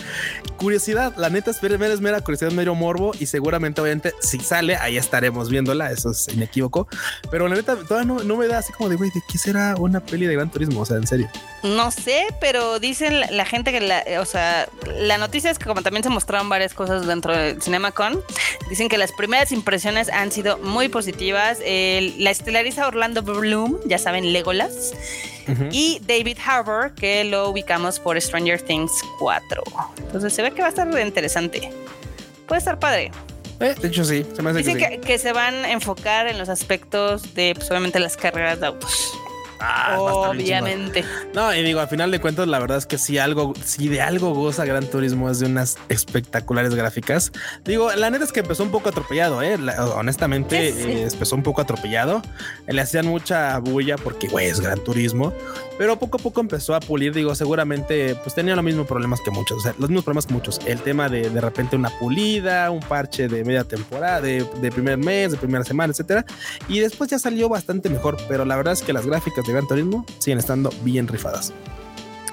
B: Curiosidad, la neta es mera, curiosidad, medio morbo y seguramente obviamente si sale ahí estaremos viéndola, eso es inequívoco. Pero la neta todavía no, me da así como de güey, ¿de qué será una peli de Gran Turismo? O sea, en serio.
A: No sé, pero dicen la, gente que la, o sea, la noticia es que como también se mostraron varias cosas dentro del CinemaCon, dicen que las primeras impresiones han sido muy positivas. la estelariza Orlando Bloom ya saben, Legolas. Y David Harbour, que lo ubicamos por Stranger Things 4. Entonces se ve que va a estar interesante. Puede estar padre.
B: Eh, de hecho, sí.
A: Se me hace que, que, se van a enfocar en los aspectos de, pues, obviamente, las carreras de autos. Ah, Obviamente.
B: No, y digo, al final de cuentas, la verdad es que si algo, si de algo goza Gran Turismo es de unas espectaculares gráficas. Digo, la neta es que empezó un poco atropellado, ¿eh? honestamente, eh, empezó un poco atropellado. Le hacían mucha bulla porque, güey, es Gran Turismo. Pero poco a poco empezó a pulir. Digo, seguramente, pues tenía los mismos problemas que muchos. O sea, los mismos problemas que muchos. El tema de de repente una pulida, un parche de media temporada, de, de primer mes, de primera semana, etcétera. Y después ya salió bastante mejor. Pero la verdad es que las gráficas de Gran Turismo siguen estando bien rifadas.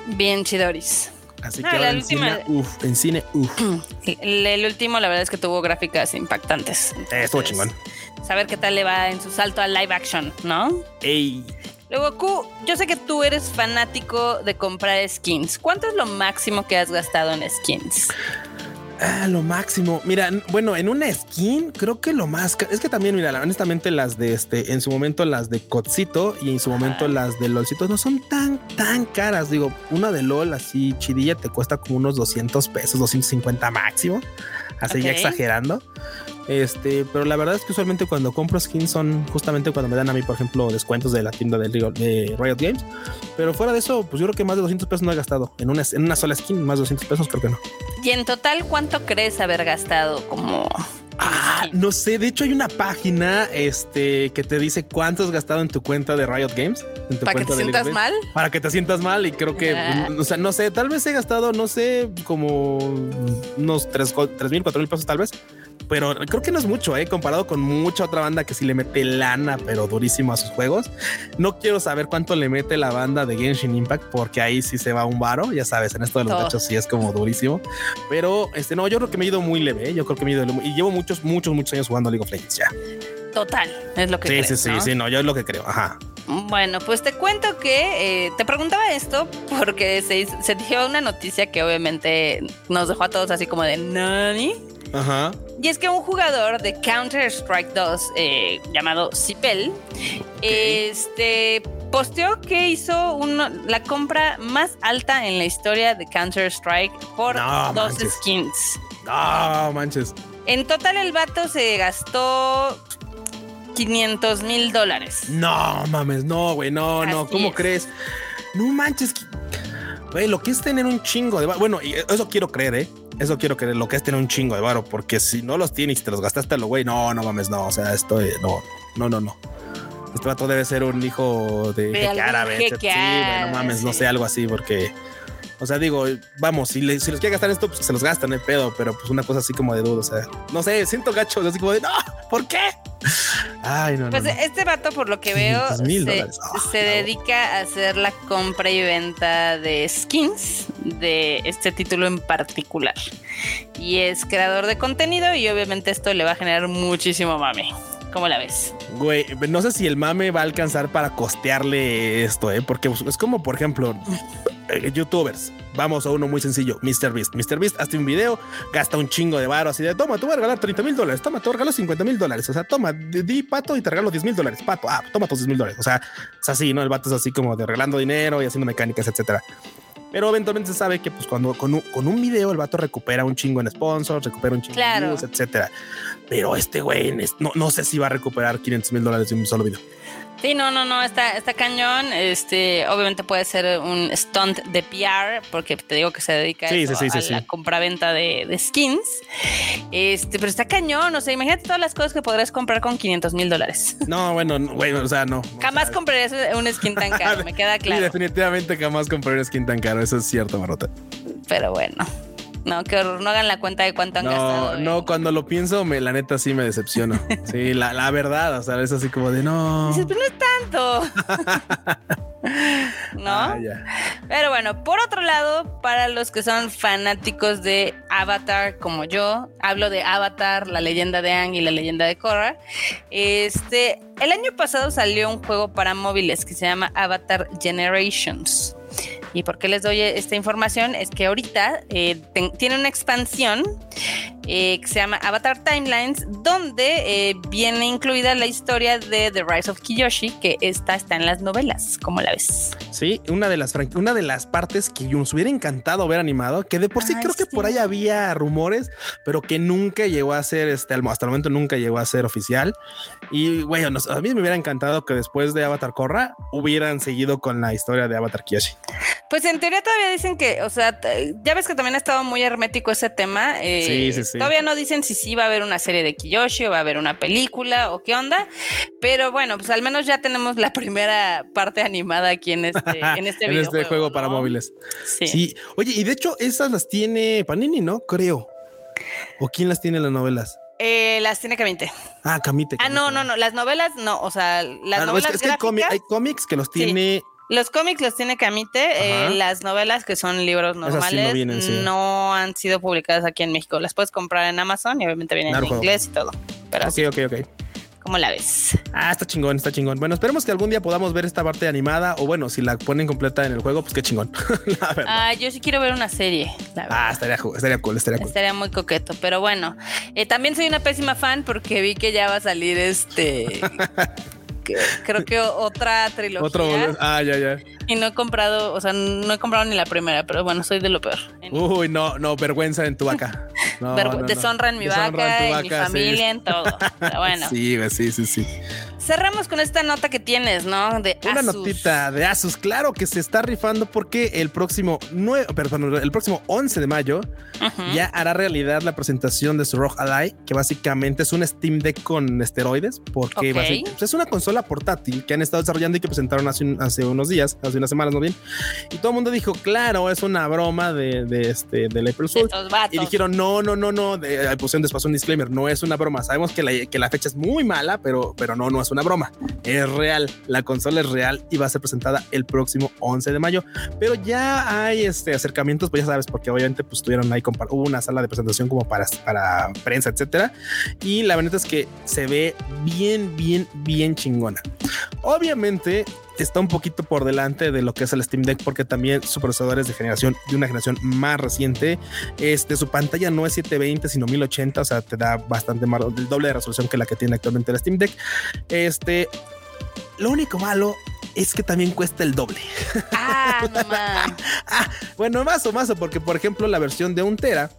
A: Bien chidoris.
B: Así que en, cine, uf, en cine, uf.
A: El, último, la verdad es que tuvo gráficas impactantes.
B: Eh, estuvo chingón.
A: Saber qué tal le va en su salto al live action, ¿no?
B: Ey.
A: Luego, Q, yo sé que tú eres fanático de comprar skins. ¿Cuánto es lo máximo que has gastado en skins?
B: Ah, lo máximo. Mira, bueno, en una skin, creo que lo más es que también, mira, honestamente, las de este, en su momento las de Cotsito y en su momento las de LOLcito no son tan, tan caras. Digo, una de LOL así chidilla te cuesta como unos 200 pesos, 250 máximo, así ya exagerando. Este, pero la verdad es que usualmente cuando compro skins son justamente cuando me dan a mí, por ejemplo, descuentos de la tienda de, de Riot Games. Pero fuera de eso, pues yo creo que más de 200 pesos no he gastado. En una, en una sola skin, más de 200 pesos creo que no.
A: ¿Y en total cuánto crees haber gastado como
B: Ah, no sé. De hecho, hay una página este, que te dice cuánto has gastado en tu cuenta de Riot Games.
A: ¿Para que te sientas mal?
B: Para que te sientas mal. Y creo que, o sea, no sé, tal vez he gastado, no sé, como unos 3 mil, 4 mil pesos, tal vez pero creo que no es mucho, ¿eh? comparado con mucha otra banda que sí le mete lana, pero durísimo a sus juegos. No quiero saber cuánto le mete la banda de Genshin Impact, porque ahí sí se va un varo, ya sabes, en esto de los gachos sí es como durísimo. Pero este no, yo creo que me he ido muy leve, ¿eh? yo creo que me he ido y llevo muchos, muchos, muchos años jugando League of Legends ya.
A: Total, es lo que
B: sí, sí, sí, sí, no, yo es lo que creo. Ajá.
A: Bueno, pues te cuento que eh, te preguntaba esto porque se, se dio una noticia que obviamente nos dejó a todos así como de Nani.
B: Ajá.
A: Y es que un jugador de Counter-Strike 2 eh, llamado Cipel este, posteó que hizo la compra más alta en la historia de Counter-Strike por dos skins.
B: No manches.
A: En total el vato se gastó 500 mil dólares.
B: No mames, no, güey, no, no, ¿cómo crees? No manches. Güey, lo que es tener un chingo de... Bueno, eso quiero creer, ¿eh? Eso quiero que lo que es tener un chingo de varo, porque si no los tienes y te los gastaste a lo güey, no, no mames, no. O sea, esto no, no, no, no. Este vato debe ser un hijo de,
A: jeque árabe.
B: sí, no mames, no sé, algo así, porque. O sea, digo, vamos, si, si los quiere gastar esto, pues se los gastan, el pedo, pero pues una cosa así como de duda, o sea, no sé, siento gacho, así como de, no, ¿por qué?
A: Ay, no, pues este vato, por lo que veo, se, ah, se dedica a hacer la compra y venta de skins de este título en particular. Y es creador de contenido y obviamente esto le va a generar muchísimo mame. ¿Cómo la ves?
B: Güey, no sé si el mame va a alcanzar para costearle esto, ¿eh? Porque es como, por ejemplo, eh, youtubers. Vamos a uno muy sencillo, MrBeast. MrBeast hace un video, gasta un chingo de varo así de, toma, te voy a regalar 30 mil dólares, toma, te voy a regalar 50 mil dólares. O sea, toma, di pato y te regalo 10 mil dólares, pato, ah, toma tus 10 mil dólares. O sea, es así, ¿no? El vato es así como de regalando dinero y haciendo mecánicas, etcétera. Pero eventualmente se sabe que pues cuando con un, con un video el vato recupera un chingo en sponsors, recupera un chingo
A: Claro.
B: en views, etcétera. Pero este güey no, no sé si va a recuperar 500 mil dólares de un solo video.
A: Sí, no, no, no, está, está cañón. Este, obviamente puede ser un stunt de PR, porque te digo que se dedica a,
B: Sí,
A: eso,
B: sí, sí,
A: a
B: sí,
A: la
B: sí.
A: compraventa de, de skins. Este, pero está cañón. O sea, imagínate todas las cosas que podrías comprar con 500 mil dólares.
B: No, bueno, no, güey, o sea, no. O
A: Jamás
B: sea,
A: comprarías un skin tan caro, me queda
B: Sí,
A: claro.
B: definitivamente jamás compraré un skin tan caro. Eso es cierto, Marota.
A: Pero bueno. No, que horror. No hagan la cuenta de cuánto han
B: No,
A: gastado.
B: no, cuando lo pienso, me, la neta sí me decepciono. Sí, la, la verdad, o sea, es así como de no.
A: Dices, pero no es tanto. ¿No?
B: Ah.
A: Pero bueno, por otro lado, para los que son fanáticos de Avatar como yo, hablo de Avatar, la leyenda de Aang y la leyenda de Korra. Este, el año pasado salió un juego para móviles que se llama Avatar Generations. ¿Y por qué les doy esta información? Es que ahorita eh, ten- tiene una expansión eh, que se llama Avatar Timelines, donde eh, viene incluida la historia de The Rise of Kiyoshi, que esta está en las novelas, como la ves.
B: Sí, una de las una de las partes que nos hubiera encantado ver animado, que de por sí creo que por ahí había rumores, pero que nunca llegó a ser este hasta el momento nunca llegó a ser oficial. Y güey, a mí me hubiera encantado que después de Avatar Korra hubieran seguido con la historia de Avatar Kiyoshi.
A: Pues en teoría todavía dicen que, o sea, ya ves que también ha estado muy hermético ese tema. eh,
B: Sí, sí, sí.
A: Todavía no dicen si sí va a haber una serie de Kiyoshi o va a haber una película o qué onda. Pero bueno, pues al menos ya tenemos la primera parte animada aquí en este, en este,
B: en este juego para móviles.
A: Sí.
B: Sí. Oye, y de hecho esas las tiene Panini, ¿no? Creo. ¿O quién las tiene en las novelas?
A: Eh, las tiene Camite.
B: Ah, Camite.
A: Ah, no, no, no. Las novelas no. O sea, las
B: Ah, no, es
A: novelas
B: que, es que hay, cómics que los
A: Sí.
B: tiene
A: Los cómics los tiene Camite. eh, las novelas, que son libros
B: no
A: normales,
B: vienen, sí.
A: no han sido publicadas aquí en México. Las puedes comprar en Amazon y obviamente vienen en inglés y todo. Pero
B: Ok,
A: así,
B: ok, ok.
A: ¿Cómo la ves?
B: Ah, está chingón, está chingón. Bueno, esperemos que algún día podamos ver esta parte animada o bueno, si la ponen completa en el juego, pues qué chingón. La verdad.
A: Ah, yo sí quiero ver una serie. La.
B: Ah, estaría, estaría cool, estaría cool.
A: Estaría muy coqueto, pero bueno, eh, también soy una pésima fan porque vi que ya va a salir este, creo que otra trilogía
B: Otro, ah, ya, ya.
A: y no he comprado, o sea, no he comprado ni la primera, pero bueno, soy de lo peor.
B: Uy, no, no, vergüenza en tu vaca. No, no,
A: deshonra en mi
B: Deshonra
A: vaca, en mi
B: sí.
A: familia, en todo. Pero bueno,
B: sí, sí, sí.
A: Cerramos con esta nota que tienes, ¿no? De
B: Una
A: Asus.
B: notita de Asus, claro que se está rifando porque el próximo 9, perdón, el próximo 11 de mayo
A: Ujú.
B: ya hará realidad la presentación de su ROG Ally, que básicamente es un Steam Deck con esteroides, porque
A: Ok.
B: basi- pues, es una consola portátil que han estado desarrollando y que presentaron hace, un- hace unos días, hace unas semanas, no bien. Y todo el mundo dijo, claro, es una broma de, de este del April
A: De vatos.
B: Y dijeron, no, no, no, no, de, pusieron después un disclaimer, no es una broma. Sabemos que la, que la fecha es muy mala, pero, pero no, no es una broma. Es real, la consola es real y va a ser presentada el próximo 11 de mayo. Pero ya hay este, acercamientos, pues ya sabes, porque obviamente pues tuvieron ahí, hubo una sala de presentación como para, para prensa, etcétera. Y la verdad es que se ve bien, bien, bien chingona. Obviamente está un poquito por delante de lo que es el Steam Deck porque también su procesador es de generación de una generación más reciente. Este su pantalla no es 720 sino 1080, o sea, te da bastante más el doble de resolución que la que tiene actualmente el Steam Deck. Este lo único malo es que también cuesta el doble.
A: Ah, no.
B: Ah, bueno, más o más, porque por ejemplo la versión de un tera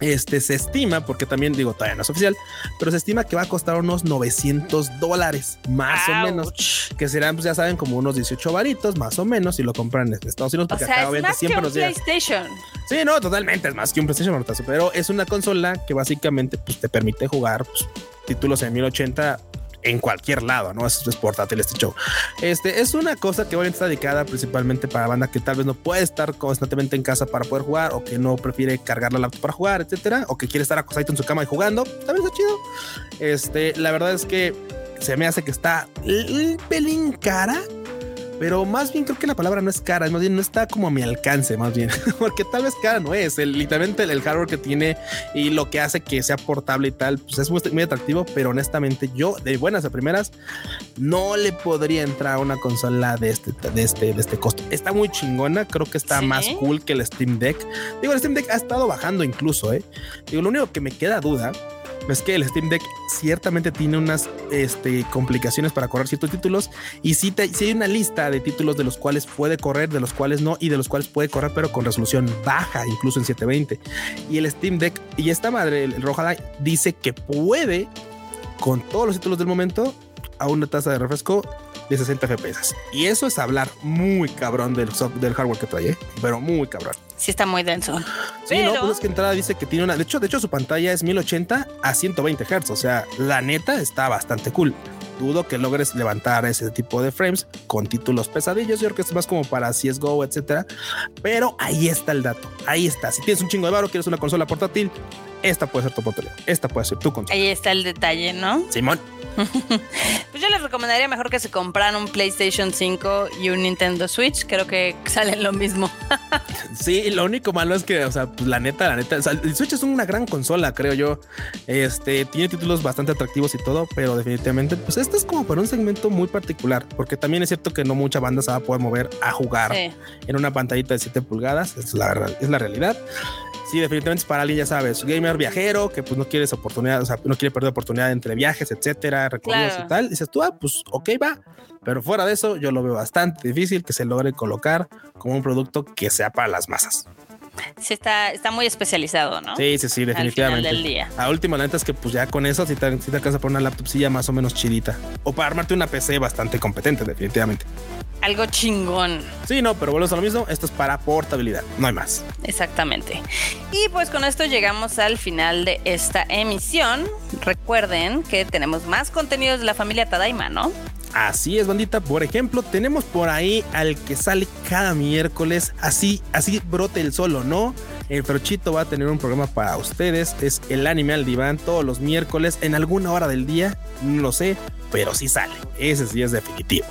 B: este se estima, porque también digo, todavía no es oficial, pero se estima que va a costar unos 900 dólares, más o menos, que serán, pues ya saben, como unos 18 varitos, más o menos, si lo compran en Estados Unidos,
A: O
B: porque
A: sea,
B: acá obviamente siempre nos llega.
A: PlayStation.
B: Sí, no, totalmente, es más que un PlayStation, pero es una consola que básicamente pues, te permite jugar pues, títulos en 1080 en cualquier lado, ¿no? Es, es portátil este show. Este es una cosa que obviamente está dedicada principalmente para banda que tal vez no puede estar constantemente en casa para poder jugar o que no prefiere cargar la laptop para jugar, etcétera, o que quiere estar acostadito en su cama y jugando. También está chido. Este, la verdad es que se me hace que está un pelín cara. Pero más bien creo que la palabra no es cara, más bien no está como a mi alcance, más bien, porque tal vez cara no es. El, literalmente el, el hardware que tiene y lo que hace que sea portable y tal, pues es muy, muy atractivo, pero honestamente yo de buenas a primeras no le podría entrar a una consola de este, de este, de este costo. Está muy chingona, creo que está
A: Sí.
B: más cool que el Steam Deck. Digo, el Steam Deck ha estado bajando incluso, ¿eh? Digo, lo único que me queda duda es que el Steam Deck ciertamente tiene unas este, complicaciones para correr ciertos títulos y si hay una lista de títulos de los cuales puede correr, de los cuales no y de los cuales puede correr pero con resolución baja, incluso en 720. Y el Steam Deck y esta madre, el Rojada, dice que puede con todos los títulos del momento a una tasa de refresco de 60 FPS. Y eso es hablar muy cabrón del, del hardware que trae, ¿eh? pero muy cabrón.
A: Sí, está muy denso.
B: Sí, no, pues es que entrada dice que tiene una. De hecho, de hecho, su pantalla es 1080 a 120 Hz. O sea, la neta está bastante cool. Dudo que logres levantar ese tipo de frames con títulos pesadillos. Yo creo que es más como para CSGO, etcétera. Pero ahí está el dato. Ahí está. Si tienes un chingo de varo, quieres una consola portátil, esta puede ser tu oportunidad. Esta puede ser tu consola.
A: Ahí está el detalle, ¿no?
B: Simón.
A: pues yo les recomendaría mejor que se compraran un PlayStation 5 y un Nintendo Switch. Creo que salen lo mismo.
B: sí, lo único malo es que, o sea, pues la neta, la neta, el Switch es una gran consola, creo yo. Este tiene títulos bastante atractivos y todo, pero definitivamente, pues este es como para un segmento muy particular, porque también es cierto que no mucha banda se va a poder mover a jugar en una pantallita de 7 pulgadas. Es la, es la realidad. Sí, definitivamente es para alguien, ya sabes, gamer viajero que pues no quieres oportunidad, o sea, no quiere perder oportunidad entre viajes, etcétera, recorridos y tal. dices tú, ah, pues ok, va. Pero fuera de eso, yo lo veo bastante difícil que se logre colocar como un producto que sea para las masas.
A: Sí, está, está muy especializado, ¿no?
B: Sí, sí, sí, definitivamente. Al final del día. A última, neta es que pues ya con eso, si te, si te alcanza por una laptop silla más o menos chidita. O para armarte una PC bastante competente, definitivamente
A: algo chingón.
B: Sí, no, pero volvemos a lo mismo. Esto es para portabilidad, no hay más.
A: Exactamente. Y pues con esto llegamos al final de esta emisión. Recuerden que tenemos más contenidos de la familia Tadaima, ¿no?
B: Así es, bandita. Por ejemplo, tenemos por ahí al que sale cada miércoles. Así, así brote el solo, ¿no? El Frochito va a tener un programa para ustedes. Es el anime al diván todos los miércoles en alguna hora del día. No lo sé, pero sí sale. Ese sí es definitivo.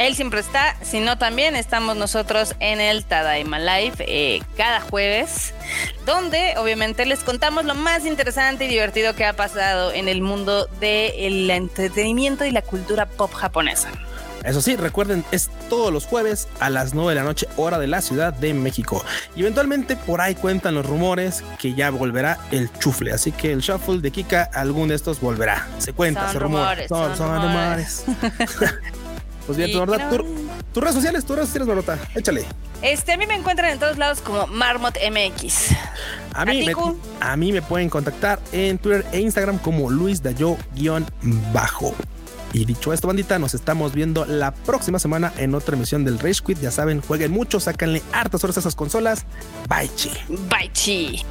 A: Él siempre está, sino también estamos nosotros en el Tadaima Live eh, cada jueves, donde obviamente les contamos lo más interesante y divertido que ha pasado en el mundo del entretenimiento y la cultura pop japonesa.
B: Eso sí, recuerden, es todos los jueves a las 9 de la noche, hora de la Ciudad de México. Y eventualmente por ahí cuentan los rumores que ya volverá el chufle. Así que el shuffle de Kika, algún de estos volverá. Se cuenta, se rumores. Son, rumores. Pues bien, tu verdad, tus redes sociales, tus redes sociales, Marota, échale.
A: Este, a mí me encuentran en todos lados como Marmot MX.
B: A mí, me, a mí me pueden contactar en Twitter e Instagram como Luis Dayo-bajo. Y dicho esto, bandita, nos estamos viendo la próxima semana en otra emisión del Rage Quit. Ya saben, jueguen mucho, sácanle hartas horas a esas consolas. Bye, chi.
A: Bye, chi.